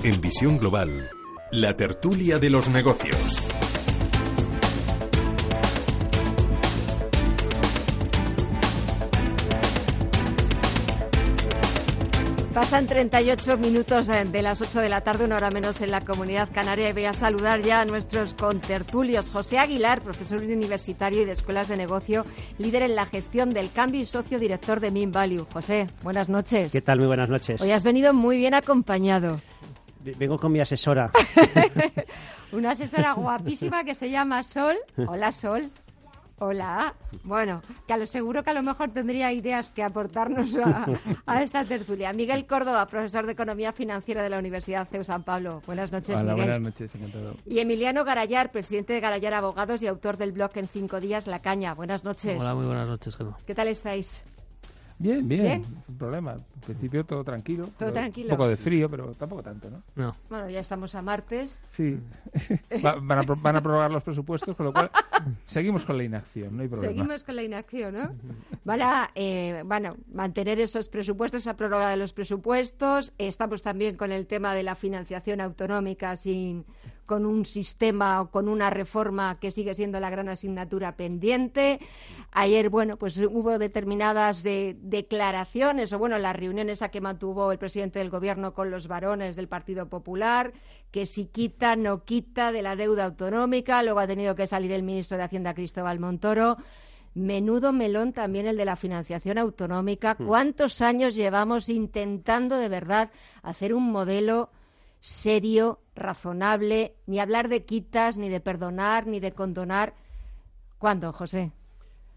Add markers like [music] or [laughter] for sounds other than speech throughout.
En Visión Global, la tertulia de los negocios. Pasan 38 minutos eh, de las 8 de la tarde, una hora menos en la comunidad canaria, y voy a saludar ya a nuestros contertulios. José Aguilar, profesor universitario y de escuelas de negocio, líder en la gestión del cambio y socio director de Min Value. José, buenas noches. ¿Qué tal? Muy buenas noches. Hoy has venido muy bien acompañado. Vengo con mi asesora. [laughs] Una asesora guapísima que se llama Sol. Hola, Sol. Hola. Bueno, que a lo seguro que a lo mejor tendría ideas que aportarnos a, esta tertulia. Miguel Córdoba, profesor de Economía Financiera de la Universidad CEU San Pablo. Buenas noches, Hola, Miguel. buenas noches, encantado. Y Emiliano Garayar, presidente de Garayar Abogados y autor del blog En Cinco Días, La Caña. Buenas noches. Hola, muy buenas noches, Gemma. ¿Qué tal estáis? Bien, bien, ¿Bien? sin problema. En principio todo tranquilo. Todo pero tranquilo. Un poco de frío, pero tampoco tanto, ¿no? No. Bueno, ya estamos a martes. Sí. [laughs] Va- van, a, van a prorrogar los presupuestos, con lo cual seguimos con la inacción, no hay problema. Seguimos con la inacción, ¿no? Van a eh, bueno, mantener esos presupuestos, esa prórroga de los presupuestos. Estamos también con el tema de la financiación autonómica sin con un sistema o con una reforma que sigue siendo la gran asignatura pendiente. Ayer, bueno, pues hubo determinadas de- declaraciones o bueno, las reuniones a que mantuvo el presidente del gobierno con los varones del Partido Popular, que si quita, no quita de la deuda autonómica. Luego ha tenido que salir el ministro de Hacienda, Cristóbal Montoro. Menudo melón también el de la financiación autonómica. ¿Cuántos años llevamos intentando de verdad hacer un modelo serio, razonable, ni hablar de quitas, ni de perdonar, ni de condonar? ¿Cuándo, José?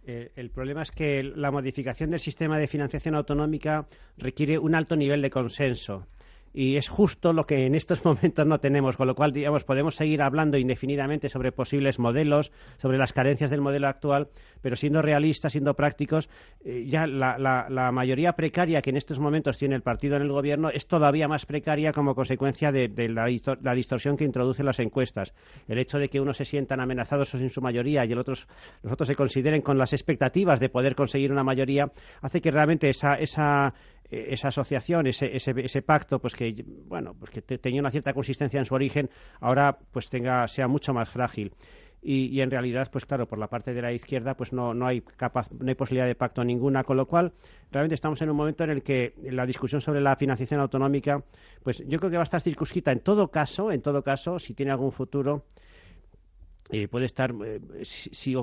Eh, el problema es que la modificación del sistema de financiación autonómica requiere un alto nivel de consenso. Y es justo lo que en estos [laughs] momentos no tenemos, con lo cual, digamos, podemos seguir hablando indefinidamente sobre posibles modelos, sobre las carencias del modelo actual, pero siendo realistas, siendo prácticos, eh, ya la, mayoría precaria que en estos momentos tiene el partido en el gobierno es todavía más precaria como consecuencia de, la, la distorsión que introducen las encuestas. El hecho de que unos se sientan amenazados en su mayoría y el otros, los otros se consideren con las expectativas de poder conseguir una mayoría, hace que realmente esa, esa esa asociación, ese, ese, pacto, pues que bueno, pues que te- tenía una cierta consistencia en su origen, ahora pues tenga sea mucho más frágil. Y, y en realidad, pues claro, por la parte de la izquierda, pues no, no hay capaz, no hay posibilidad de pacto ninguna, con lo cual realmente estamos en un momento en el que la discusión sobre la financiación autonómica, pues yo creo que va a estar circunscrita en todo caso, en todo caso, si tiene algún futuro, eh, puede estar eh, si,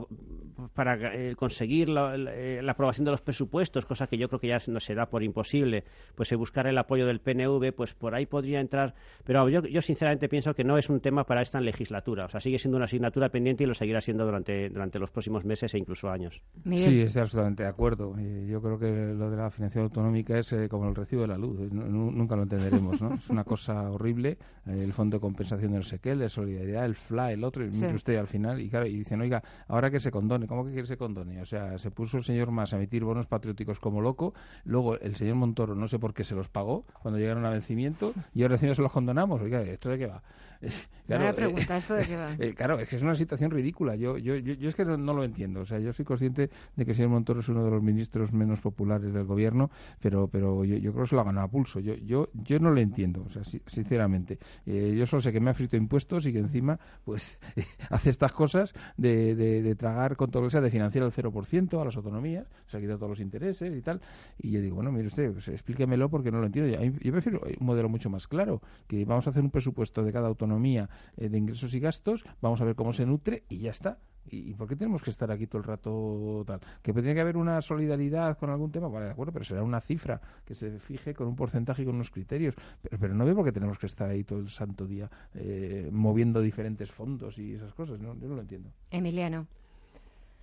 para eh, conseguir la, la- eh, la aprobación de los presupuestos, cosa que yo creo que ya no se da por imposible, pues buscar el apoyo del PNV, pues por ahí podría entrar. Pero yo, yo sinceramente pienso que no es un tema para esta legislatura. O sea, sigue siendo una asignatura pendiente y lo seguirá siendo durante, durante los próximos meses e incluso años. Miguel. Sí, estoy absolutamente de acuerdo. Yo creo que lo de la financiación autonómica es eh, como el recibo de la luz. nu- nunca lo entenderemos, ¿no? [laughs] Es una cosa horrible. El Fondo de Compensación del SEQUEL, de Solidaridad, el FLA, el otro, y Sí. usted al final. Y, claro, y dicen, oiga, ahora que se condone. ¿Cómo que se condone? O sea, se puso el señor Mas a emitir bonos patrióticos como loco. Luego el señor Montoro, no sé por qué se los pagó cuando llegaron a vencimiento. Y ahora encima se los condonamos. Oiga, ¿esto de qué va? [laughs] Es- Buena eh, pregunta, ¿esto de qué va? [laughs] eh, claro, es que es una situación ridícula. Yo, yo, yo, yo es que no, no lo entiendo. O sea, yo soy consciente de que el señor Montoro es uno de los ministros menos populares del gobierno, pero, pero yo, yo creo que se lo ha ganado a pulso. Yo, yo, yo no lo entiendo, o sea, si- sinceramente. Eh, yo solo sé que me ha frito impuestos y que encima, pues, [laughs] hace estas cosas de, de, de tragar con todo lo que sea, de financiar el 0% a las autonomías, se ha quitado todos los intereses y tal. Y yo digo, bueno, mire usted, pues, explíquemelo porque no lo entiendo. Yo, yo prefiero un modelo mucho más claro, que vamos a hacer un presupuesto de cada autonomía eh, de ingresos y gastos, vamos a ver cómo se nutre y ya está. ¿Y, por qué tenemos que estar aquí todo el rato tal? Que tiene que haber una solidaridad con algún tema, vale, de acuerdo, pero será una cifra que se fije con un porcentaje y con unos criterios. Pero, pero no veo por qué tenemos que estar ahí todo el santo día eh, moviendo diferentes fondos y esas cosas. ¿no? Yo no lo entiendo. Emiliano.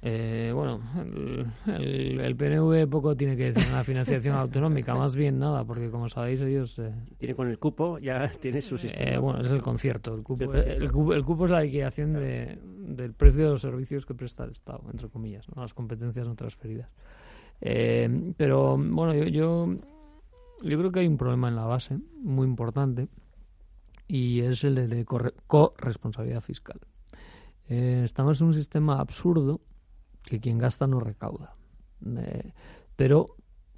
Eh, bueno, el, el, PNV poco tiene que decir en la financiación autonómica, más bien nada, porque como sabéis ellos... Eh, tiene con el cupo, ya [laughs] tiene su sistema. Eh, bueno, es el concierto. El cupo, el, cupo, es la liquidación de, del precio de los servicios que presta el Estado, entre comillas, ¿no? las competencias no transferidas. pero bueno, yo, yo, yo creo que hay un problema en la base muy importante y es el de, de corresponsabilidad fiscal. estamos en un sistema absurdo que quien gasta no recauda. Eh, pero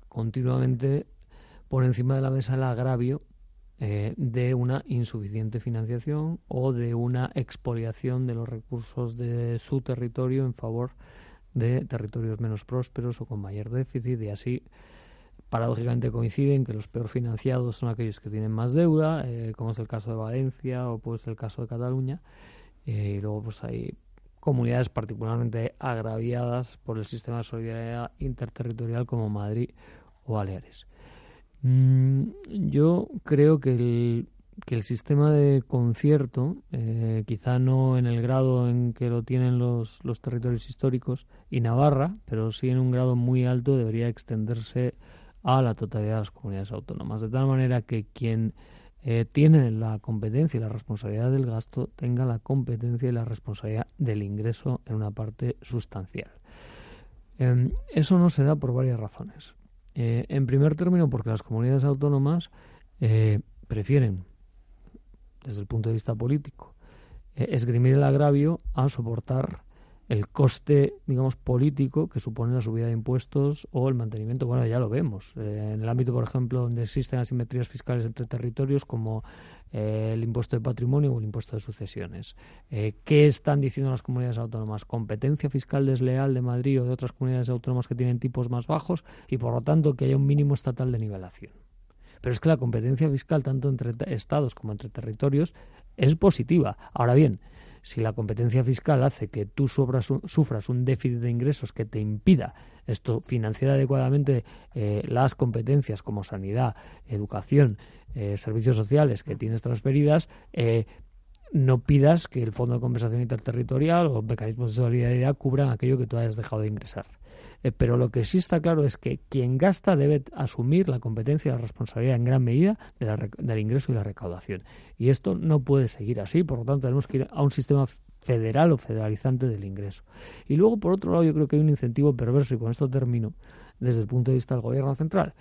continuamente por encima de la mesa el agravio eh, de una insuficiente financiación o de una expoliación de los recursos de su territorio en favor de territorios menos prósperos o con mayor déficit y así paradójicamente coinciden que los peor financiados son aquellos que tienen más deuda, eh, como es el caso de Valencia o pues el caso de Cataluña, y luego pues hay comunidades particularmente agraviadas por el sistema de solidaridad interterritorial como Madrid o Baleares. Mm, yo creo que el, que el sistema de concierto, eh, quizá no en el grado en que lo tienen los, los territorios históricos y Navarra, pero sí en un grado muy alto, debería extenderse a la totalidad de las comunidades autónomas, de tal manera que quien eh, tiene la competencia y la responsabilidad del gasto, tenga la competencia y la responsabilidad del ingreso en una parte sustancial. Em, eso no se da por varias razones. Eh, en primer término, porque las comunidades autónomas eh, prefieren, desde el punto de vista político, esgrimir el agravio a soportar el coste, digamos, político que supone la subida de impuestos o el mantenimiento. Bueno, ya lo vemos. Eh, en el ámbito, por ejemplo, donde existen asimetrías fiscales entre territorios, como eh, el impuesto de patrimonio o el impuesto de sucesiones. Eh, ¿Qué están diciendo las comunidades autónomas? Competencia fiscal desleal de Madrid o de otras comunidades autónomas que tienen tipos más bajos y, por lo tanto, que haya un mínimo estatal de nivelación. Pero es que la competencia fiscal, tanto entre estados como entre territorios, es positiva. Ahora bien, si la competencia fiscal hace que tú sufras un déficit de ingresos que te impida esto financiar adecuadamente eh, las competencias como sanidad, educación, eh, servicios sociales que tienes transferidas, eh, no pidas que el Fondo de Compensación Interterritorial o mecanismos de solidaridad cubran aquello que tú hayas dejado de ingresar. Eh, pero lo que sí está claro es que quien gasta debe asumir la competencia y la responsabilidad en gran medida del ingreso y la recaudación. Y esto no puede seguir así, por lo tanto tenemos que ir a un sistema federal o federalizante del ingreso. Y luego, por otro lado, yo creo que hay un incentivo perverso, y con esto termino, desde el punto de vista del gobierno central,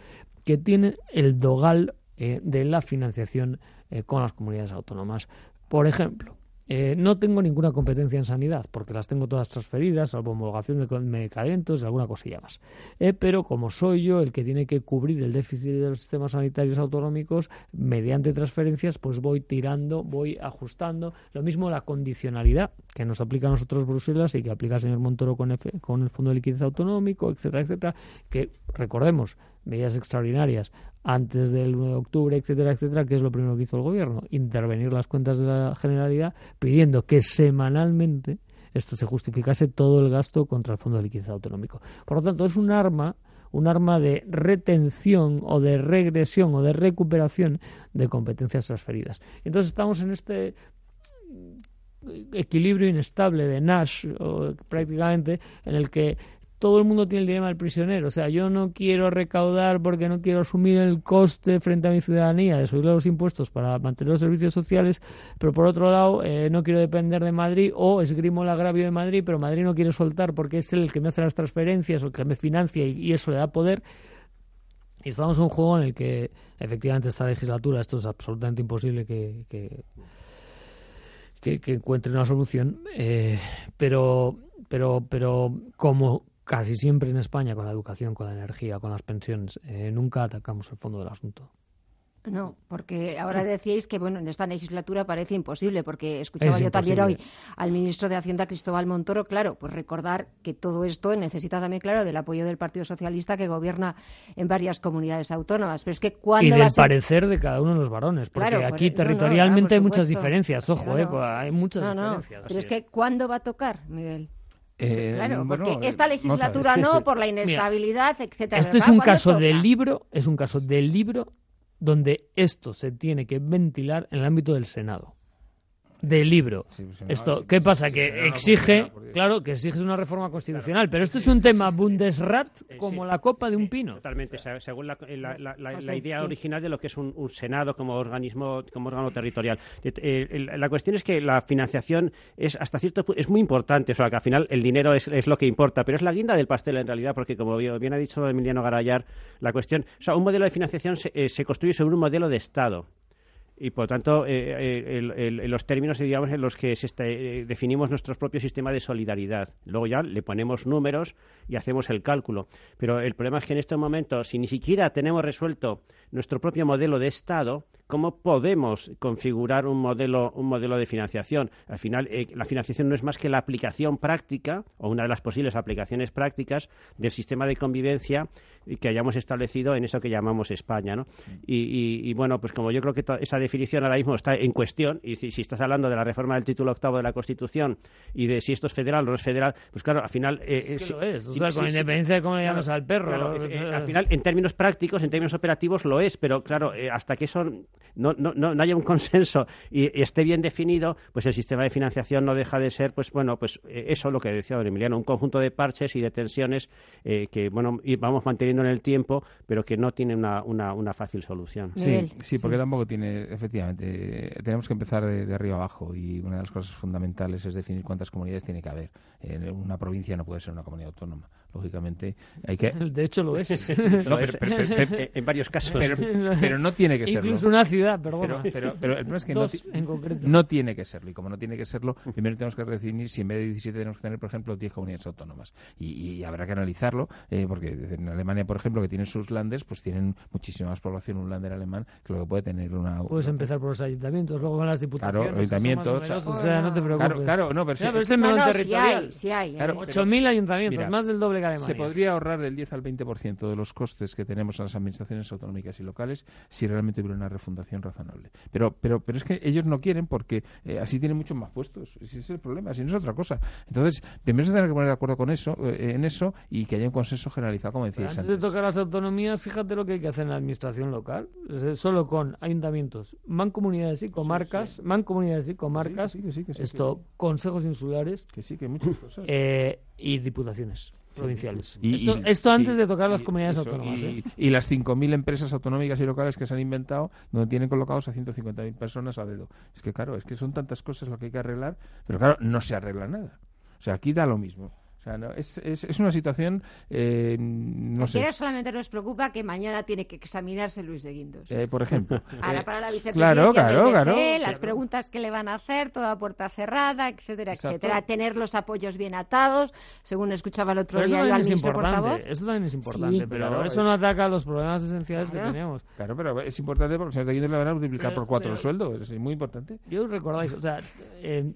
que tiene el dogal eh, de la financiación eh, con las comunidades autónomas. Por ejemplo, eh, no tengo ninguna competencia en sanidad, porque las tengo todas transferidas, salvo homologación de medicamentos y alguna cosilla más. Eh, pero como soy yo el que tiene que cubrir el déficit de los sistemas sanitarios autonómicos, mediante transferencias, pues voy tirando, voy ajustando. Lo mismo la condicionalidad que nos aplica a nosotros Bruselas y que aplica el señor Montoro con, con el Fondo de Liquidez Autonómico, etcétera, etcétera, que recordemos, medidas extraordinarias antes del 1 de octubre, etcétera, etcétera, que es lo primero que hizo el gobierno, intervenir las cuentas de la Generalidad pidiendo que semanalmente esto se justificase todo el gasto contra el Fondo de Liquidez Autonómico. Por lo tanto, es un arma un arma de retención o de regresión o de recuperación de competencias transferidas. Entonces estamos en este equilibrio inestable de Nash prácticamente en el que todo el mundo tiene el dilema del prisionero. O sea, yo no quiero recaudar porque no quiero asumir el coste frente a mi ciudadanía de subir los impuestos para mantener los servicios sociales, pero por otro lado eh, no quiero depender de Madrid o esgrimo el agravio de Madrid, pero Madrid no quiere soltar porque es el que me hace las transferencias o el que me financia y, eso le da poder. Y estamos en un juego en el que efectivamente esta legislatura esto es absolutamente imposible que, que, encuentre una solución, eh, pero pero pero como casi siempre en España con la educación, con la energía, con las pensiones, eh, nunca atacamos el fondo del asunto. No, porque ahora decíais que bueno en esta legislatura parece imposible, porque escuchaba yo también hoy al ministro de Hacienda Cristóbal Montoro, claro, pues recordar que todo esto necesita también, claro, del apoyo del Partido Socialista que gobierna en varias comunidades autónomas. Pero es que cuando y del parecer de cada uno de los varones, porque aquí territorialmente hay muchas diferencias, ojo, eh, pues hay muchas diferencias. Pero es que ¿cuándo va a tocar, Miguel? Eh, claro, porque esta legislatura no, [laughs] por la inestabilidad, etcétera. Este es un caso del libro, es un caso del libro donde esto se tiene que ventilar en el ámbito del Senado. De libro. Sí, pues Esto, ¿qué pasa? sí, que exige, porque- claro, que exiges una reforma constitucional, pero esto es un tema Bundesrat como sí. la copa de un pino. Totalmente, se- según la, la- la- la- Ah, idea sí. original de lo que es un, un Senado como organismo, como órgano territorial. Eh, la cuestión es que la financiación es hasta cierto pu- es muy importante, o sea, que al final el dinero es, es lo que importa, pero es la guinda del pastel en realidad, porque como bien bien ha dicho Emiliano Garayar, la cuestión, o sea, un modelo de financiación se, eh, se construye sobre un modelo de Estado. Y por tanto, eh, eh, los términos digamos, en los que se eh, definimos nuestro propio sistema de solidaridad. Luego ya le ponemos números y hacemos el cálculo. Pero el problema es que en estos momentos, si ni siquiera tenemos resuelto nuestro propio modelo de Estado, ¿cómo podemos configurar un modelo, un modelo de financiación? Al final, eh, la financiación no es más que la aplicación práctica, o una de las posibles aplicaciones prácticas, del sistema de convivencia que hayamos establecido en eso que llamamos España. ¿no? Y, y- y, bueno, pues como yo creo que esa definición ahora mismo está en cuestión, y si, si estás hablando de la reforma del título octavo de la Constitución y de si esto es federal o no es federal, pues claro, al final... eh, Es que si- lo es, o sea, si- con independencia de cómo le claro, llamas al perro. claro, eh, eh, al final, en términos prácticos, en términos operativos, lo es, pero claro, eh, hasta que eso no, no, no, no haya un [laughs] consenso y, y esté bien definido, pues el sistema de financiación no deja de ser, pues bueno, pues eh, eso lo que decía don Emiliano, un conjunto de parches y de tensiones eh, que, bueno, y vamos manteniendo en el tiempo, pero que no tienen una, una, una fácil solución. Sí, sí, porque tampoco tiene, efectivamente, eh, tenemos que empezar de, de arriba abajo y una de las cosas fundamentales es definir cuántas comunidades tiene que haber. Eh, una provincia no puede ser una comunidad autónoma. Lógicamente, hay que... [laughs] De hecho lo es. [laughs] No, pero, pero- pero- en varios casos. pero- pero no tiene que serlo. Incluso una ciudad, pero bueno. pero- pero el problema es que no, Dos ti- en concreto. no tiene que serlo. Y como no tiene que serlo, primero tenemos que definir si en vez de 17 tenemos que tener, por ejemplo, 10 comunidades autónomas. Y, y habrá que analizarlo, eh, porque en Alemania, por ejemplo, que tienen sus landes, pues tienen muchísima más población un lander alemán que lo que puede tener una... Puedes empezar por los ayuntamientos, luego con las diputaciones. Claro, ayuntamientos, numerosos, o o sea, no te preocupes. Claro, claro, no, pero, Ya, sí- pero es el No, menú no, territorial. hay, sí hay. Claro, ¿eh? pero- 8.000 ayuntamientos, Mira, más del doble que Alemania. Se podría ahorrar del 10 al 20% de los costes que tenemos en las administraciones autonómicas y locales si realmente hubiera una refundación razonable. Pero, pero, pero es que ellos no quieren porque eh, así tienen muchos más puestos. Ese es el problema, si no es otra cosa. Entonces, primero se tiene que poner de acuerdo con eso, eh, en eso y que haya un consenso generalizado, como Pero decíais antes de antes. tocar las autonomías, fíjate lo que hay que hacer en la administración local. Decir, Solo con ayuntamientos, mancomunidades y comarcas, mancomunidades y comarcas, Sí, sí, sí, esto, consejos insulares Que sí, que muchas cosas. eh, y diputaciones provinciales. Y- esto, y- esto antes sí, de tocar las comunidades eso, autónomas. Y, ¿eh? y las 5.000 empresas autonómicas y locales que se han inventado, donde tienen colocados a 150.000 personas a dedo. Es que, claro, es que son tantas cosas lo que hay que arreglar, pero claro, no se arregla nada. O sea, aquí da lo mismo. Sea, no, es, es, es una situación, eh, no sé, solamente nos preocupa que mañana tiene que examinarse Luis de Guindos. eh, por ejemplo. [laughs] Ahora para la vicepresidencia claro, claro, del claro. Las Claro. preguntas que le van a hacer, toda puerta cerrada, etcétera, Exacto. etcétera. Tener los apoyos bien atados, según escuchaba el otro Pero día yo también al es ministro importante. portavoz. Eso también es importante, Sí. pero Claro, eso no ataca los problemas esenciales Claro. que tenemos. Claro, pero es importante porque si no te le van a multiplicar Pero- por cuatro pero- el sueldo. Es muy importante. Yo recordáis, o sea, eh,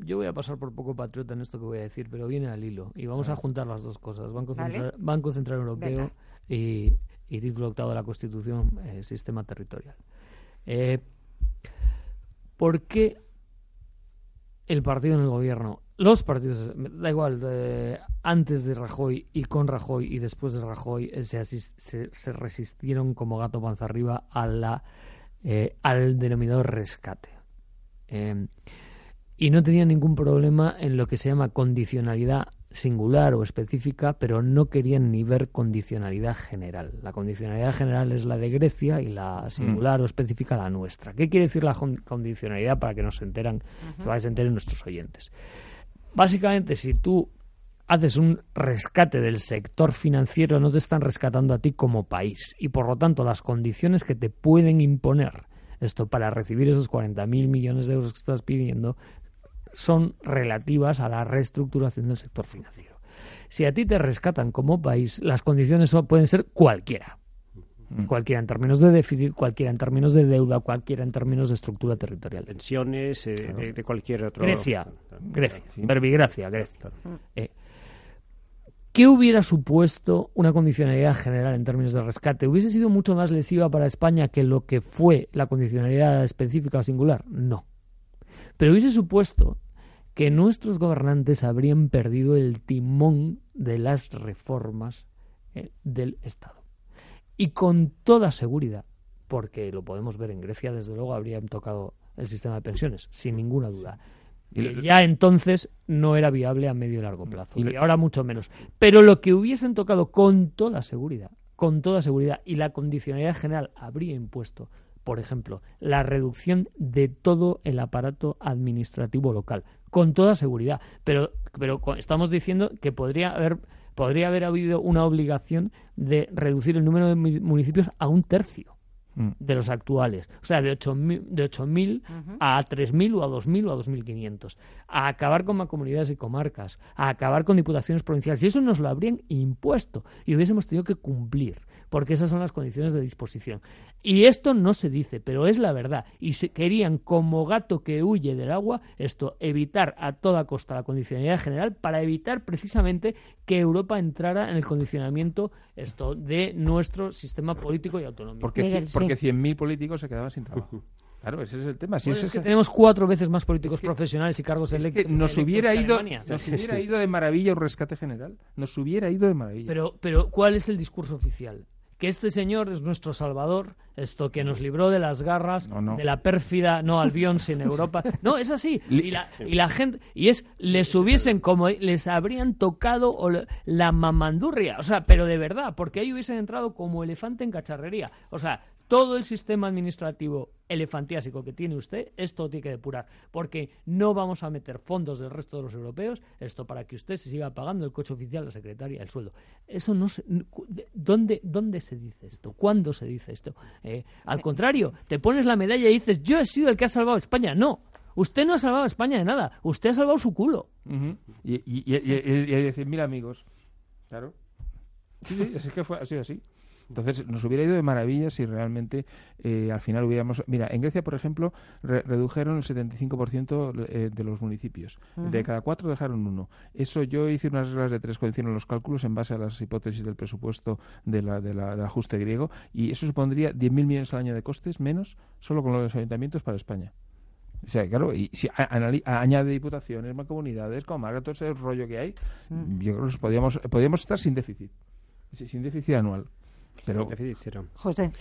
yo voy a pasar por poco patriota en esto que voy a decir, pero viene al hilo. Y vamos a juntar las dos cosas: Banco, Vale. Central, Banco Central Europeo y, y título octavo de la Constitución, eh, sistema territorial. Eh, ¿Por qué el partido en el gobierno, los partidos, da igual, de- antes de Rajoy y con Rajoy y después de Rajoy, eh, se, asis- se- se resistieron como gato panza arriba a la, eh, al denominado rescate? Y no tenían ningún problema en lo que se llama condicionalidad singular o específica, pero no querían ni ver condicionalidad general. La condicionalidad general es la de Grecia y la singular o específica la nuestra. ¿Qué quiere decir la con- condicionalidad para que nos enteran, que se enteren nuestros oyentes? Básicamente, si tú haces un rescate del sector financiero, no te están rescatando a ti como país. Y por lo tanto, las condiciones que te pueden imponer esto para recibir esos 40.000 millones de euros que estás pidiendo son relativas a la reestructuración del sector financiero. Si a ti te rescatan como país, las condiciones pueden ser cualquiera. Cualquiera en términos de déficit, cualquiera en términos de deuda, cualquiera en términos de estructura territorial. Pensiones eh, de, de cualquier otro. Grecia, Grecia, Sí. verbigracia, Grecia. Eh, ¿Qué hubiera supuesto una condicionalidad general en términos de rescate? ¿Hubiese sido mucho más lesiva para España que lo que fue la condicionalidad específica o singular? No. Pero hubiese supuesto que nuestros gobernantes habrían perdido el timón de las reformas eh, del Estado. Y con toda seguridad porque lo podemos ver en Grecia, desde luego habrían tocado el sistema de pensiones, sin ninguna duda. Y ya entonces no era viable a medio y largo plazo, y, ahora mucho menos. Pero lo que hubiesen tocado con toda seguridad, con toda seguridad, y la condicionalidad general habría impuesto, por ejemplo, la reducción de todo el aparato administrativo local, con toda seguridad. Pero, pero estamos diciendo que podría haber podría haber habido una obligación de reducir el número de municipios a un tercio. Mm. de los actuales. O sea, de 8.000 de 8 a 3.000 o a 2.000 o a 2.500. A acabar con comunidades y comarcas, a acabar con diputaciones provinciales. Y eso nos lo habrían impuesto y hubiésemos tenido que cumplir porque esas son las condiciones de disposición. Y esto no se dice, pero es la verdad. Y se querían, como gato que huye del agua, esto, evitar a toda costa la condicionalidad general para evitar precisamente que Europa entrara en el condicionamiento esto de nuestro sistema político y autonómico. Porque, porque 100.000 políticos se quedaban sin trabajo. Claro, ese es el tema. es, que tenemos cuatro veces más políticos profesionales y cargos electos. nos hubiera ido, nos hubiera ido de maravilla un rescate general. Nos hubiera ido de maravilla. Pero, pero ¿cuál es el discurso oficial? Que este señor es nuestro salvador, esto que nos libró de las garras, de la pérfida no [laughs] albión sin Europa. No, es así. Y la, y la gente, y es, les hubiesen como, les habrían tocado la mamandurria, o sea, pero de verdad, porque ahí hubiesen entrado como elefante en cacharrería. O sea, todo el sistema administrativo elefantiásico que tiene usted, esto tiene que depurar, porque no vamos a meter fondos del resto de los europeos, esto para que usted se siga pagando el coche oficial, la secretaria, el sueldo. Eso no se, ¿dónde, ¿Dónde se dice esto? ¿Cuándo se dice esto? Eh, al contrario, te pones la medalla y dices, yo he sido el que ha salvado España. No, Usted no ha salvado a España de nada. Usted ha salvado su culo. y, y, y, decir, mira, amigos. Claro. Sí, sí, es que fue, ha sido así. Entonces, nos hubiera ido de maravilla si realmente eh, al final hubiéramos... Mira, en Grecia, por ejemplo, redujeron el 75% eh, de los municipios. De cada cuatro dejaron uno. Eso yo hice unas reglas de tres cuando hicieron los cálculos en base a las hipótesis del presupuesto de la, de la, del ajuste griego y eso supondría 10.000 millones al año de costes menos solo con los ayuntamientos para España. O sea, claro, y si añade diputaciones, mancomunidades, comarcas, todo ese rollo que hay, mm. yo creo que podríamos, podríamos estar sin déficit, sin déficit anual. Pero, José.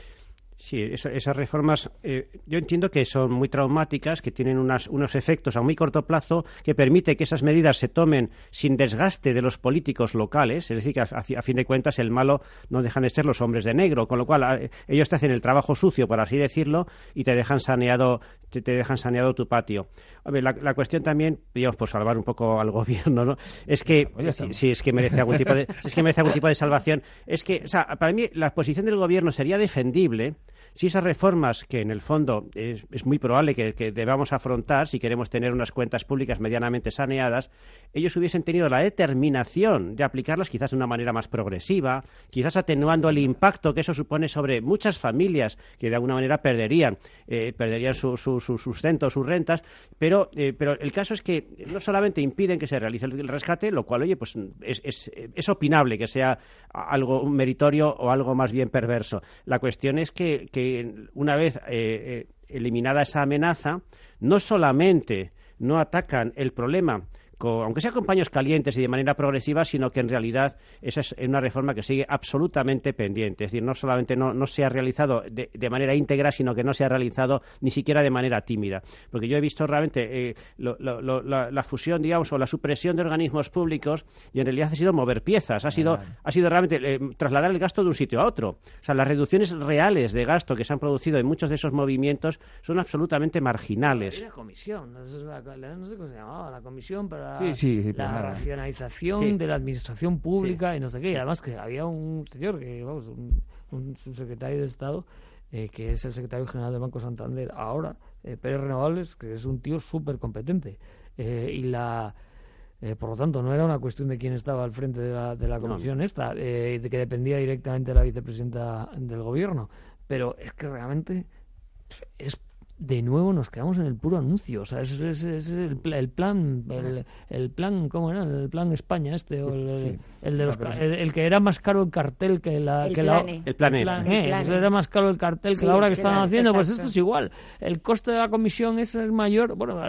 Sí, esas reformas eh, yo entiendo que son muy traumáticas, que tienen unos efectos a muy corto plazo que permite que esas medidas se tomen sin desgaste de los políticos locales, es decir, que a, fin de cuentas el malo no dejan de ser los hombres de negro, con lo cual ellos te hacen el trabajo sucio, por así decirlo, y te dejan saneado, te, dejan saneado tu patio. la, cuestión también, digamos, por salvar un poco al [laughs] gobierno, ¿no? Es que, si, es que merece algún tipo de, es que merece algún tipo de salvación, es que, o sea, para mí la posición del gobierno sería defendible si esas reformas, que en el fondo es, muy probable que, debamos afrontar si queremos tener unas cuentas públicas medianamente saneadas, ellos hubiesen tenido la determinación de aplicarlas quizás de una manera más progresiva, quizás atenuando el impacto que eso supone sobre muchas familias que de alguna manera perderían, eh, perderían su, su, su, sustento, sus rentas, pero, eh, pero el caso es que no solamente impiden que se realice el, rescate, lo cual, oye, pues es, es, es opinable que sea algo meritorio o algo más bien perverso. La cuestión es que una vez eh, eh, eliminada esa amenaza, no solamente no atacan el problema aunque sea con paños calientes y de manera progresiva, sino que en realidad esa es una reforma que sigue absolutamente pendiente. Es decir, no solamente no, se ha realizado de, manera íntegra, sino que no se ha realizado ni siquiera de manera tímida. Porque yo he visto realmente eh, la, fusión, digamos, o la supresión de organismos públicos y en realidad ha sido mover piezas, ha sido, ha sido realmente eh, trasladar el gasto de un sitio a otro. O sea, las reducciones reales de gasto que se han producido en muchos de esos movimientos son absolutamente marginales. La comisión, no sé cómo se llamaba, la comisión para la, racionalización de la administración pública y no sé qué. Y además que había un señor, que vamos, un, subsecretario de Estado, eh, que es el secretario general del Banco Santander ahora, eh, Pérez Renovables, que es un tío súper competente. Eh, y la... por lo tanto, no era una cuestión de quién estaba al frente de la, de la comisión esta, de que dependía directamente de la vicepresidenta del gobierno, pero es que realmente es de nuevo nos quedamos en el puro anuncio. O sea, es, el, plan, el, plan, ¿cómo era? El plan España este, o el, de los, el, que era más caro el cartel que la... El que plan la, e. el plan, e. Era más caro el cartel que la obra que estaban haciendo. Pues esto es igual. El coste de la comisión es, es mayor. Bueno,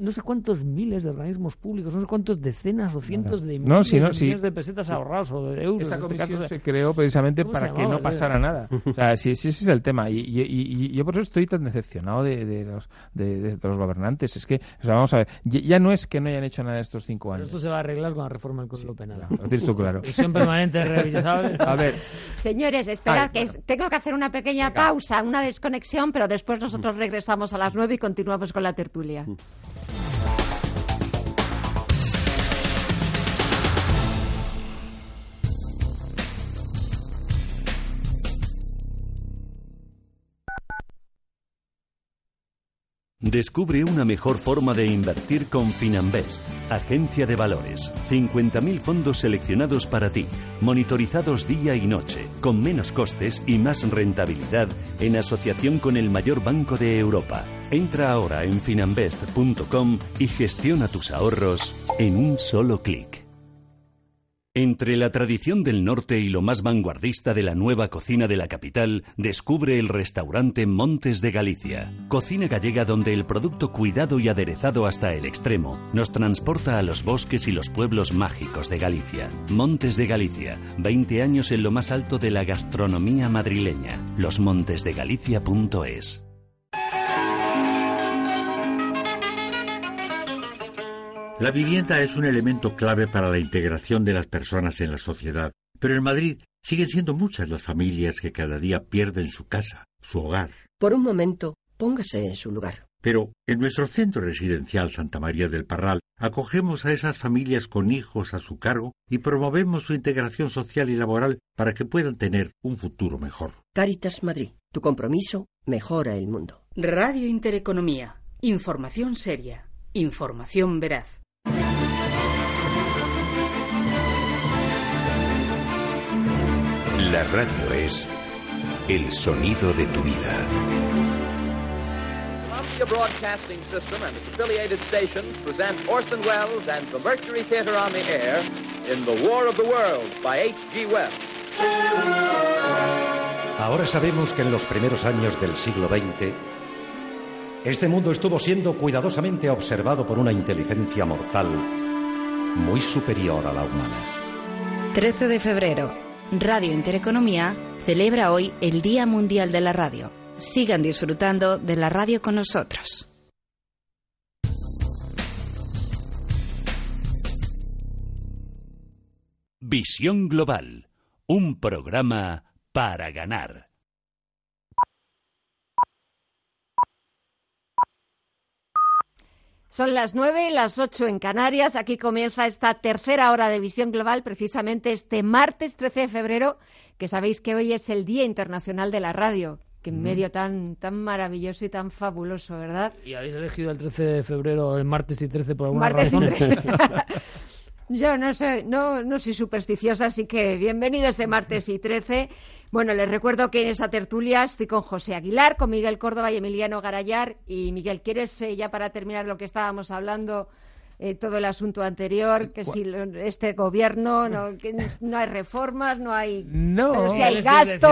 no sé cuántos miles de organismos públicos, no sé cuántos decenas o cientos de miles, de, millones de pesetas ahorrados o de euros. Esa este comisión se creó precisamente para que no pasara nada. O sea, sí, ese es el tema. Y, y yo por eso estoy tan decepcionado de, los, de, los gobernantes. Es que, o sea, vamos a ver, ya, no es que no hayan hecho nada estos cinco años. esto se va a arreglar con la reforma del Código Penal. Lo tienes tú claro. permanente [laughs] A ver. Señores, esperad, que tengo que hacer una pequeña pausa, una desconexión, pero después nosotros regresamos a las nueve y continuamos con la tertulia. Descubre una mejor forma de invertir con Finanbest, agencia de valores. 50.000 fondos seleccionados para ti, monitorizados día y noche, con menos costes y más rentabilidad en asociación con el mayor banco de Europa. Entra ahora en finanbest.com y gestiona tus ahorros en un solo clic. Entre la tradición del norte y lo más vanguardista de la nueva cocina de la capital, descubre el restaurante Montes de Galicia. Cocina gallega donde el producto cuidado y aderezado hasta el extremo nos transporta a los bosques y los pueblos mágicos de Galicia. Montes de Galicia, 20 años en lo más alto de la gastronomía madrileña. Losmontesdegalicia.es. La vivienda es un elemento clave para la integración de las personas en la sociedad, pero en Madrid siguen siendo muchas las familias que cada día pierden su casa, su hogar. Por un momento, póngase en su lugar. Pero en nuestro centro residencial Santa María del Parral acogemos a esas familias con hijos a su cargo y promovemos su integración social y laboral para que puedan tener un futuro mejor. Caritas Madrid, tu compromiso mejora el mundo. Radio Intereconomía, información seria, información veraz. La radio es el sonido de tu vida. Columbia Broadcasting System and its affiliated stations present Orson Welles and the Mercury Theater on the Air in The War of the Worlds by H.G. Wells. Ahora sabemos que en los primeros años del siglo XX, este mundo estuvo siendo cuidadosamente observado por una inteligencia mortal muy superior a la humana. 13 de febrero, Radio Intereconomía celebra hoy el Día Mundial de la Radio. Sigan disfrutando de la radio con nosotros. Visión Global, un programa para ganar. Son las nueve, las ocho en Canarias. Aquí comienza esta tercera hora de visión global, precisamente este martes 13 de febrero, que sabéis que hoy es el Día Internacional de la Radio. Que en medio tan, tan maravilloso y tan fabuloso, ¿verdad? ¿Y habéis elegido el 13 de febrero, el martes y 13 por alguna martes razón? Y 13. [laughs] Yo no sé, no, no soy supersticiosa, así que bienvenido ese martes y 13. Bueno, les recuerdo que en esa tertulia estoy con José Aguilar, con Miguel Córdoba y Emiliano Garayar. Y Miguel, ¿quieres eh, ya para terminar lo que estábamos hablando? Eh, todo el asunto anterior, que si este gobierno, no, que no hay reformas, no hay, no, si hay gasto.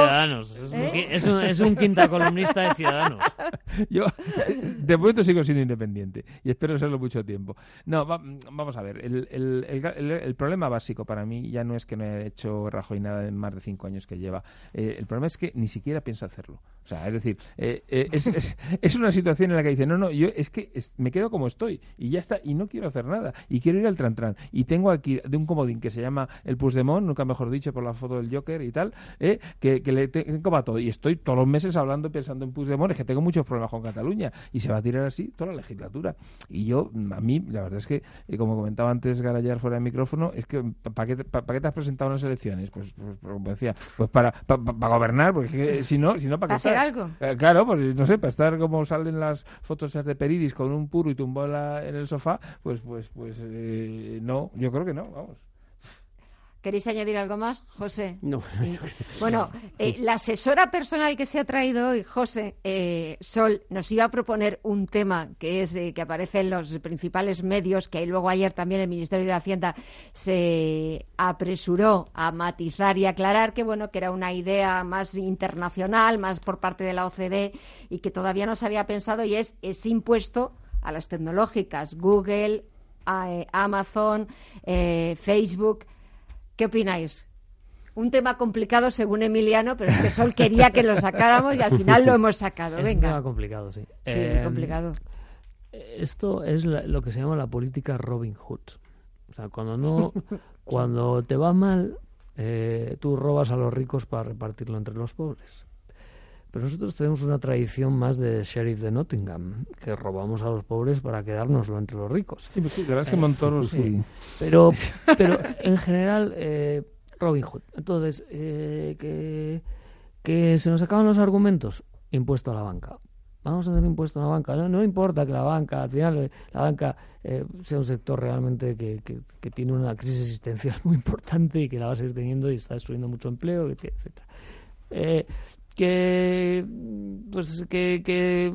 ¿Eh? Es, un, es, un, quinta columnista de Ciudadanos. [laughs] Yo, de momento, sigo siendo independiente y espero serlo mucho tiempo. No, vamos a ver. El, el, el, problema básico para mí ya no es que no haya hecho Rajoy nada en más de cinco años que lleva. Eh, el problema es que ni siquiera piensa hacerlo. O sea, es decir, es, es, [laughs] es, una situación en la que dice, no, no, yo es que me quedo como estoy y ya está, y no quiero hacer nada y quiero ir al Tran Y tengo aquí de un comodín que se llama el Puigdemont, nunca mejor dicho por la foto del Joker y tal, eh, que, le tengo para todo. Y estoy todos los meses hablando pensando en Puigdemont, es que tengo muchos problemas con Cataluña y se va a tirar así toda la legislatura. Y yo, a mí, la verdad es que, eh, como comentaba antes Garayar fuera de micrófono, es que ¿para qué, qué, te has presentado en las elecciones? Pues, pues, pues como decía, pues para, para, gobernar, porque si no, si no ¿para qué algo? Eh, claro, pues no sé, para estar como salen las fotos de Peridis con un puro y tumbó en el sofá, pues pues pues eh, no, yo creo que no, vamos. ¿Queréis añadir algo más, José? [laughs] No. Bueno, eh, la asesora personal que se ha traído hoy, José eh, Sol, nos iba a proponer un tema que es eh, que aparece en los principales medios, que luego ayer también el Ministerio de Hacienda se apresuró a matizar y aclarar que bueno que era una idea más internacional, más por parte de la OCDE y que todavía no se había pensado y es ese impuesto a las tecnológicas, Google, Amazon, Facebook ¿Qué opináis? Un tema complicado según Emiliano, pero es que Sol quería que lo sacáramos y al final lo hemos sacado. Es Venga. un tema complicado, sí. Sí, eh, complicado. Esto es lo que se llama la política Robin Hood. O sea, cuando no, [laughs] cuando te va mal, eh, tú robas a los ricos para repartirlo entre los pobres. Pero nosotros tenemos una tradición más de sheriff de Nottingham, que robamos a los pobres para quedárnoslo entre los ricos. Sí, pues sí, gracias que Montoro sí. Pero, [laughs] pero en general, eh, Robin Hood. Entonces, eh, que, que se nos acaban los argumentos, impuesto a la banca. Vamos a hacer impuesto a la banca. No, no importa que la banca, al final, eh, la banca eh, sea un sector realmente que, que, que, tiene una crisis existencial [laughs] muy importante y que la va a seguir teniendo y está destruyendo mucho empleo. Eh, que pues que, que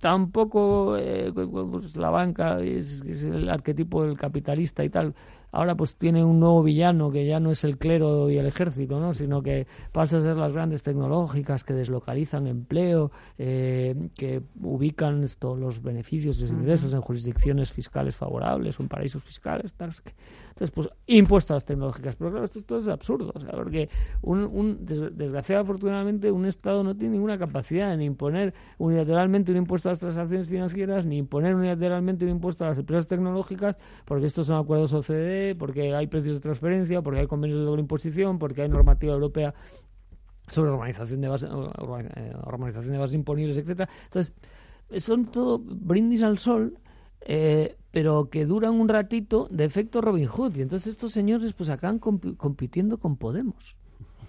tampoco eh, pues la banca es, es, el arquetipo del capitalista y tal ahora pues tiene un nuevo villano que ya no es el clero y el ejército, ¿no? sino que pasa a ser las grandes tecnológicas que deslocalizan empleo, eh, que ubican todos los beneficios y los ingresos en jurisdicciones fiscales favorables o en paraísos fiscales. Tal. Entonces, pues impuesto a las tecnológicas. Pero claro, esto, esto es absurdo, o sea, porque un, un, desgraciadamente, afortunadamente, un Estado no tiene ninguna capacidad de imponer unilateralmente un impuesto a las transacciones financieras, ni imponer unilateralmente un impuesto a las empresas tecnológicas, porque estos son acuerdos OCDE, porque hay precios de transferencia, porque hay convenios de doble imposición, porque hay normativa europea sobre organización de bases, organización de bases imponibles, etcétera. Entonces, son todo brindis al sol eh, pero que duran un ratito de efecto Robin Hood. Y entonces estos señores pues acaban comp compitiendo con Podemos.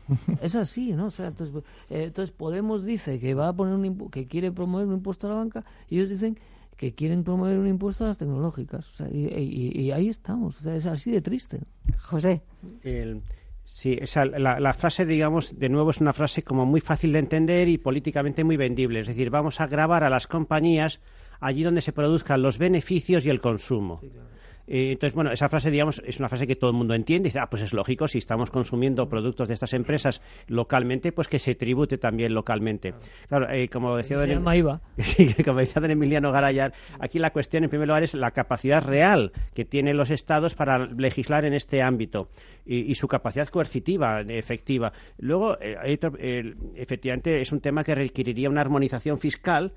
[laughs] es así, ¿no? O sea, entonces, eh, entonces Podemos dice que va a poner un que quiere promover un impuesto a la banca y ellos dicen que quieren promover un impuesto a las tecnológicas. O sea, y, y, y, ahí estamos. O sea, es así de triste. José. El, sí, esa, la, la, frase, digamos, de nuevo es una frase como muy fácil de entender y políticamente muy vendible. Es decir, vamos a grabar a las compañías allí donde se produzcan los beneficios y el consumo. Sí, claro. Eh, entonces, bueno, esa frase, digamos, es una frase que todo el mundo entiende. Y dice, ah, pues es lógico, si estamos consumiendo productos de estas empresas localmente, pues que se tribute también localmente. Claro, eh, como decía don, em... [laughs] sí, como decía don Emiliano Garayar, aquí la cuestión, en primer lugar, es la capacidad real que tienen los Estados para legislar en este ámbito y, y su capacidad coercitiva, efectiva. Luego, hay otro, eh, efectivamente, es un tema que requeriría una armonización fiscal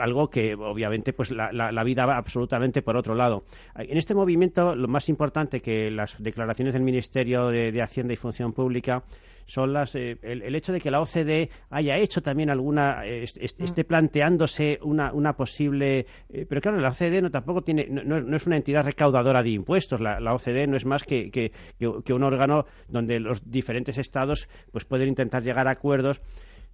algo que obviamente pues la, la, la, vida va absolutamente por otro lado. En este movimiento lo más importante que las declaraciones del Ministerio de, de Hacienda y Función Pública son las eh, el, el, hecho de que la OCDE haya hecho también alguna eh, est, esté planteándose una, una posible eh, pero claro la OCDE no tampoco tiene no, no, es una entidad recaudadora de impuestos la, la OCDE no es más que, que, que, un órgano donde los diferentes estados pues pueden intentar llegar a acuerdos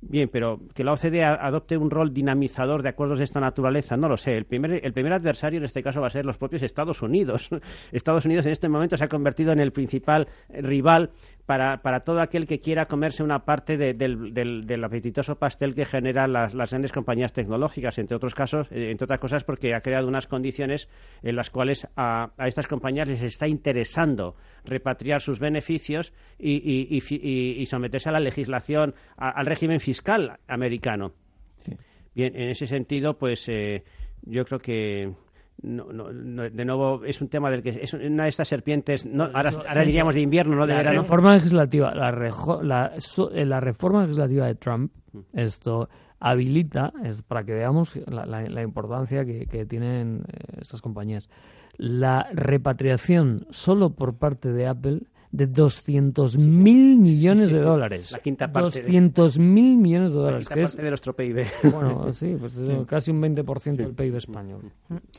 Bien, pero que la OCDE adopte un rol dinamizador de acuerdos de esta naturaleza, no lo sé. El primer, el primer adversario en este caso va a ser los propios Estados Unidos. [laughs] Estados Unidos en este momento se ha convertido en el principal rival para, para todo aquel que quiera comerse una parte de, del, del, del, apetitoso pastel que generan las, las, grandes compañías tecnológicas, entre otros casos, eh, entre otras cosas porque ha creado unas condiciones en las cuales a, a estas compañías les está interesando repatriar sus beneficios y, y, y, y someterse a la legislación, a, al régimen fiscal americano. Sí. Bien, en ese sentido, pues eh, yo creo que no, no, no, de nuevo es un tema del que es una de estas serpientes no, ahora, ahora diríamos de invierno no de la verano. reforma legislativa la, rejo, la, so, eh, la, reforma legislativa de Trump esto habilita es para que veamos la, la, la importancia que, que tienen eh, estas compañías. La repatriación solo por parte de Apple de 200 mil millones sí, sí, de dólares. La quinta parte. 200 mil millones de dólares. La que parte es, de nuestro PIB. [laughs] Bueno, sí, pues es casi un 20% del PIB español.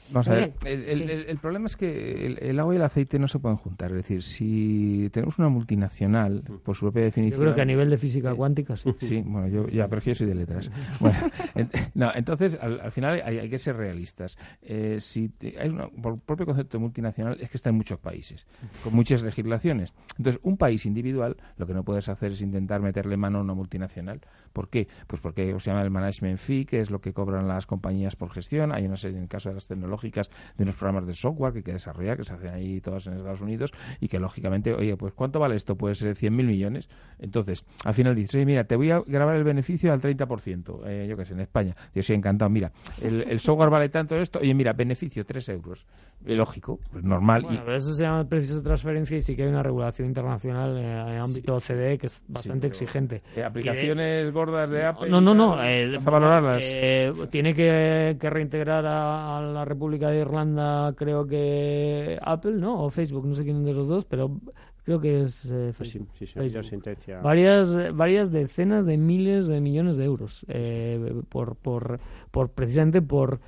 Vamos a ver, el, el, el, el problema es que el, el, agua y el aceite no se pueden juntar. Es decir, si tenemos una multinacional, por su propia definición... Yo creo que a nivel de física cuántica sí. Sí, bueno, yo ya, pero yo soy de letras. [laughs] Bueno, en, no, entonces, al, al final hay, hay, que ser realistas. Eh, si te, hay una, por el propio concepto de multinacional es que está en muchos países, con muchas legislaciones. Entonces, un país individual lo que no puedes hacer es intentar meterle mano a una multinacional. ¿Por qué? Pues porque se llama el management fee, que es lo que cobran las compañías por gestión. Hay una serie, en el caso de las tecnológicas, de unos programas de software que hay que desarrollar, que se hacen ahí todos en Estados Unidos, y que lógicamente, oye, pues ¿cuánto vale esto? Pues eh, 100.000 millones. Entonces, al final dices, oye, mira, te voy a grabar el beneficio al 30%, eh, yo que sé, en España. Yo soy encantado, mira, el, software vale tanto esto, oye, mira, beneficio 3 euros. Eh, lógico, pues normal. Bueno, pero eso se llama precios de transferencia y sí que hay una regulación internacional eh, en el ámbito OCDE que es bastante exigente. Eh, aplicaciones gordas de Apple. No, no, no. Eh, ¿Vas a valorarlas? eh, tiene que, que reintegrar a, a la República de Irlanda, creo que Apple, ¿no? O Facebook, no sé quién de los dos, pero creo que es eh, Pues sí, sí, sí, sentencia. Varias, varias decenas de miles de millones de euros eh, por, por, por precisamente por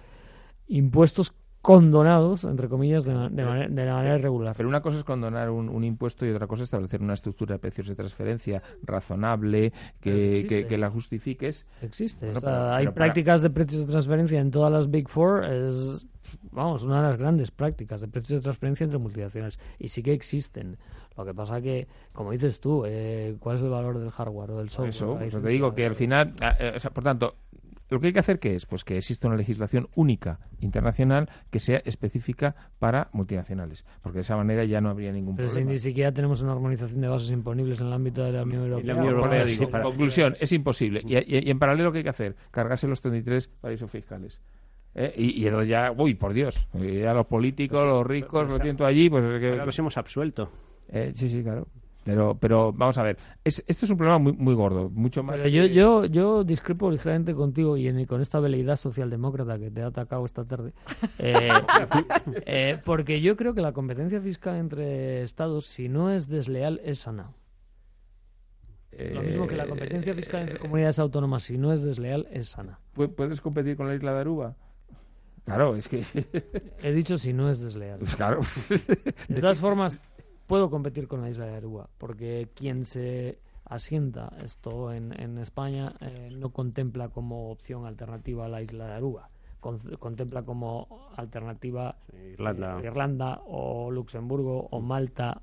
impuestos condonados, entre comillas, de, de manera, de la manera irregular. Pero una cosa es condonar un, un impuesto y otra cosa es establecer una estructura de precios de transferencia razonable que, que, que la justifiques. Existe. Bueno, o sea, pero- hay pero para- prácticas de precios de transferencia en todas las Big Four. Es, vamos, una de las grandes prácticas de precios de transferencia entre multinacionales. Y sí que existen. Lo que pasa que, como dices tú, eh, ¿cuál es el valor del hardware o del software? Eso, pues te digo que al final, ah, eh, o sea, por tanto, lo que hay que hacer que es, pues que exista una legislación única internacional que sea específica para multinacionales, porque de esa manera ya no habría ningún Pero si problema. ni siquiera tenemos una armonización de bases imponibles en el ámbito de la Unión Europea. Unión digo, para- conclusión, es imposible. Y, y- y en paralelo, ¿qué hay que hacer? Cargarse los 33 paraísos fiscales. ¿Eh? Y, y entonces ya, uy, por Dios, eh, ya los políticos, los ricos, lo tienen todo allí, pues es que- Ahora los hemos absuelto. Eh, sí, sí, claro. Pero, pero vamos a ver, es, esto es un problema muy, muy gordo, mucho más. Pero yo, que- yo, yo discrepo ligeramente contigo y en- con esta veleidad socialdemócrata que te ha atacado esta tarde. [laughs] Eh, eh, porque yo creo que la competencia fiscal entre Estados, si no es desleal, es sana. Lo mismo que la competencia fiscal entre comunidades autónomas, si no es desleal, es sana. ¿Pu- ¿Puedes competir con la isla de Aruba? Claro, es que. He dicho si no es desleal. [laughs] claro. De todas formas, puedo competir con la isla de Aruba, porque quien se asienta esto en, en España eh, no contempla como opción alternativa a la isla de Aruba. Con- contempla como alternativa Irlanda. eh, Irlanda o Luxemburgo o Malta.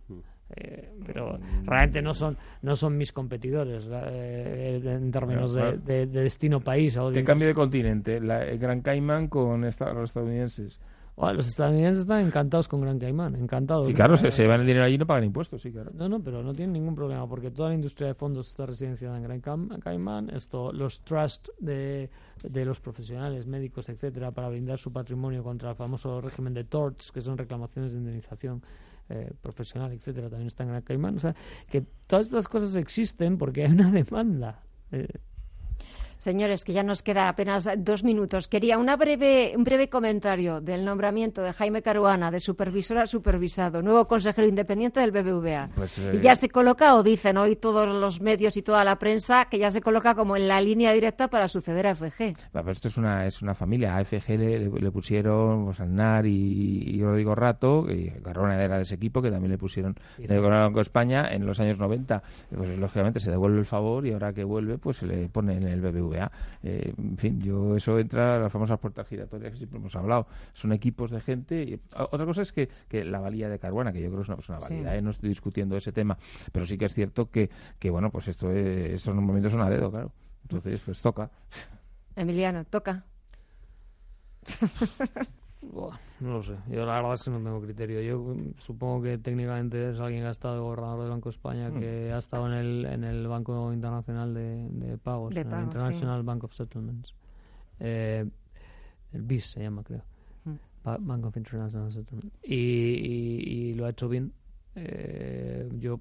eh, pero realmente no son no son mis competidores eh, en términos de, Claro. de- de destino país o Que cambio de continente, la, el Gran Caimán con esta- los estadounidenses. Los estadounidenses están encantados con Gran Caimán, encantados. Sí, claro, se, se llevan el dinero allí y no pagan impuestos, sí, claro. No, no, pero no tienen ningún problema porque toda la industria de fondos está residenciada en Gran Caimán. Esto, los trust de, de los profesionales, médicos, etcétera, para brindar su patrimonio contra el famoso régimen de torts, que son reclamaciones de indemnización eh, profesional, etcétera, también está en Gran Caimán. O sea, que todas estas cosas existen porque hay una demanda. Eh, Señores, que ya nos queda apenas dos minutos. Quería una breve, un breve comentario del nombramiento de Jaime Caruana de supervisor a supervisado, nuevo consejero independiente del BBVA. Pues, Y eh, ya se coloca, o dicen hoy todos los medios y toda la prensa, que ya se coloca como en la línea directa para suceder a FG. Va, pero esto es una, es una familia. A AFG le, pusieron pues, Aznar y, y Rodrigo Rato, y Carrona era de ese equipo, que también le pusieron de Banco España en los años 90. Pues, lógicamente se devuelve el favor y ahora que vuelve, pues se le pone en el BBVA. Eh, en fin, yo eso entra a las famosas puertas giratorias que siempre hemos hablado. Son equipos de gente. Y, o- otra cosa es que, que la valía de Caruana, que yo creo que es una persona Sí. válida, ¿eh? no estoy discutiendo ese tema, pero sí que es cierto que, que bueno, pues esto es, estos momentos son a dedo, claro. Entonces, pues toca. Emiliano, toca. [laughs] Buah, no lo sé. Yo la verdad es que no tengo criterio. Yo supongo que técnicamente es alguien que ha estado gobernador del Banco de España, Mm. que ha estado en el, en el Banco Internacional de, de Pagos, De en el International Bank of Settlements. Eh, el BIS se llama, creo. Mm. Ba- Bank of International Settlements. Y, y- y lo ha hecho bien. Eh, yo,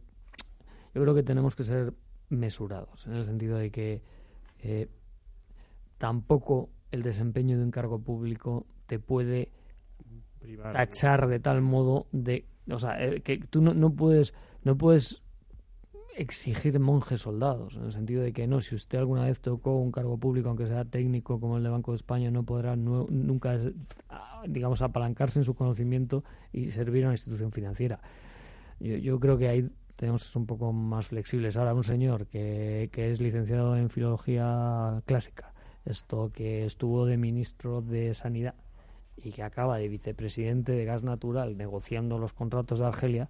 yo creo que tenemos que ser mesurados, en el sentido de que eh, tampoco el desempeño de un cargo público te puede tachar de tal modo de o sea eh, que tú no, no puedes no puedes exigir monjes soldados en el sentido de que no si usted alguna vez tocó un cargo público aunque sea técnico como el de Banco de España no podrá nu- nunca ah, digamos apalancarse en su conocimiento y servir a una institución financiera yo, yo creo que ahí tenemos que ser un poco más flexibles. Ahora, un señor que, que es licenciado en filología clásica, esto que estuvo de ministro de Sanidad y que acaba de vicepresidente de Gas Natural negociando los contratos de Argelia,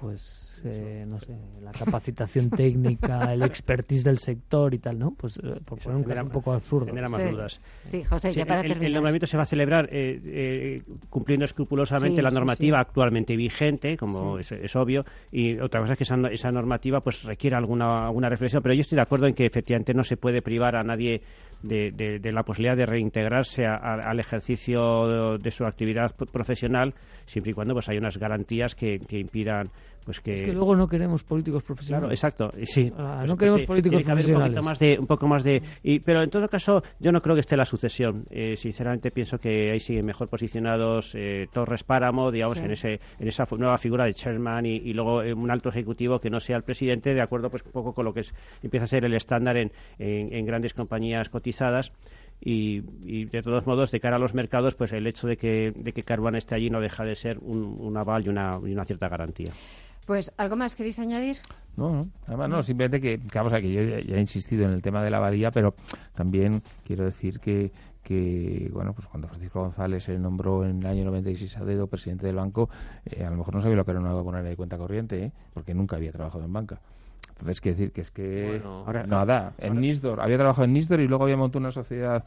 pues eh, no sé, la capacitación [laughs] técnica, el expertise del sector y tal, ¿no? Pues eh, por poner un caso un poco absurdo. Genera más dudas. Sí, José, ya para el, el, nombramiento se va a celebrar eh, cumpliendo escrupulosamente la normativa actualmente vigente, como es, es, obvio, y otra cosa es que esa, esa normativa pues requiere alguna, alguna reflexión, pero yo estoy de acuerdo en que efectivamente no se puede privar a nadie de, de, de la posibilidad de reintegrarse a, a, al ejercicio de, de, su actividad profesional, siempre y cuando pues hay unas garantías que, que impidan pues que... Es que luego no queremos políticos profesionales. Claro, exacto, sí. Ah, pues no queremos políticos profesionales. Un, más de, un poco más de... Y, pero en todo caso, yo no creo que esté la sucesión. Eh, sinceramente pienso que ahí siguen mejor posicionados eh, Torres Páramo, digamos, sí. en, ese, en esa nueva figura de chairman y, y luego eh, un alto ejecutivo que no sea el presidente, de acuerdo pues un poco con lo que es, empieza a ser el estándar en, en, en grandes compañías cotizadas. Y, y, de todos modos de cara a los mercados pues el hecho de que, de que Carbón esté allí no deja de ser un, un aval y una, y una cierta garantía. Pues, ¿algo más queréis añadir? No, no, además no, simplemente que, que vamos a que yo ya, ya, he insistido en el tema de la abadía, pero también quiero decir que, que bueno, pues cuando Francisco González se nombró en el año 96 a dedo presidente del banco, eh, a lo mejor no sabía lo que era una moneda de cuenta corriente, ¿eh? porque nunca había trabajado en banca. Entonces, quiere decir que es que bueno, ahora, nada, en Nisdor, había trabajado en Nisdor y luego había montado una sociedad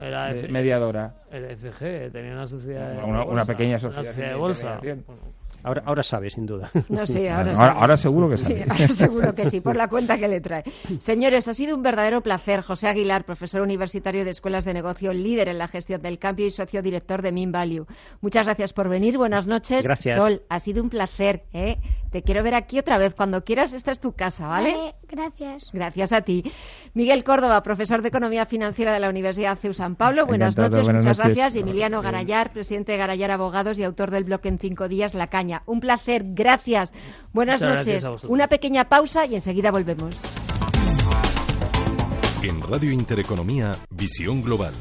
mediadora. El FG tenía una sociedad una, de una pequeña sociedad, una sociedad de bolsa. Ahora, ahora sabe, sin duda. [laughs] No sé, ahora, ahora, ahora, seguro que sabe. Sí, ahora seguro que sí, por la [laughs] cuenta que le trae. Señores, ha sido un verdadero placer. José Aguilar, profesor universitario de Escuelas de Negocio, líder en la gestión del cambio y socio director de Min Value. Muchas gracias por venir. Buenas noches. Gracias. Sol, ha sido un placer. ¿eh? Te quiero ver aquí otra vez. Cuando quieras, esta es tu casa, ¿vale? vale gracias. Gracias a ti. Miguel Córdoba, profesor de Economía Financiera de la Universidad CEU San Pablo. Buenas Encantado, noches, buenas muchas noches. gracias. Y Emiliano Garayar, presidente de Garayar Abogados y autor del blog En Cinco Días, La Caña. Un placer. Gracias. Buenas Muchas noches. gracias Una pequeña pausa y enseguida volvemos. En Radio Intereconomía, Visión Global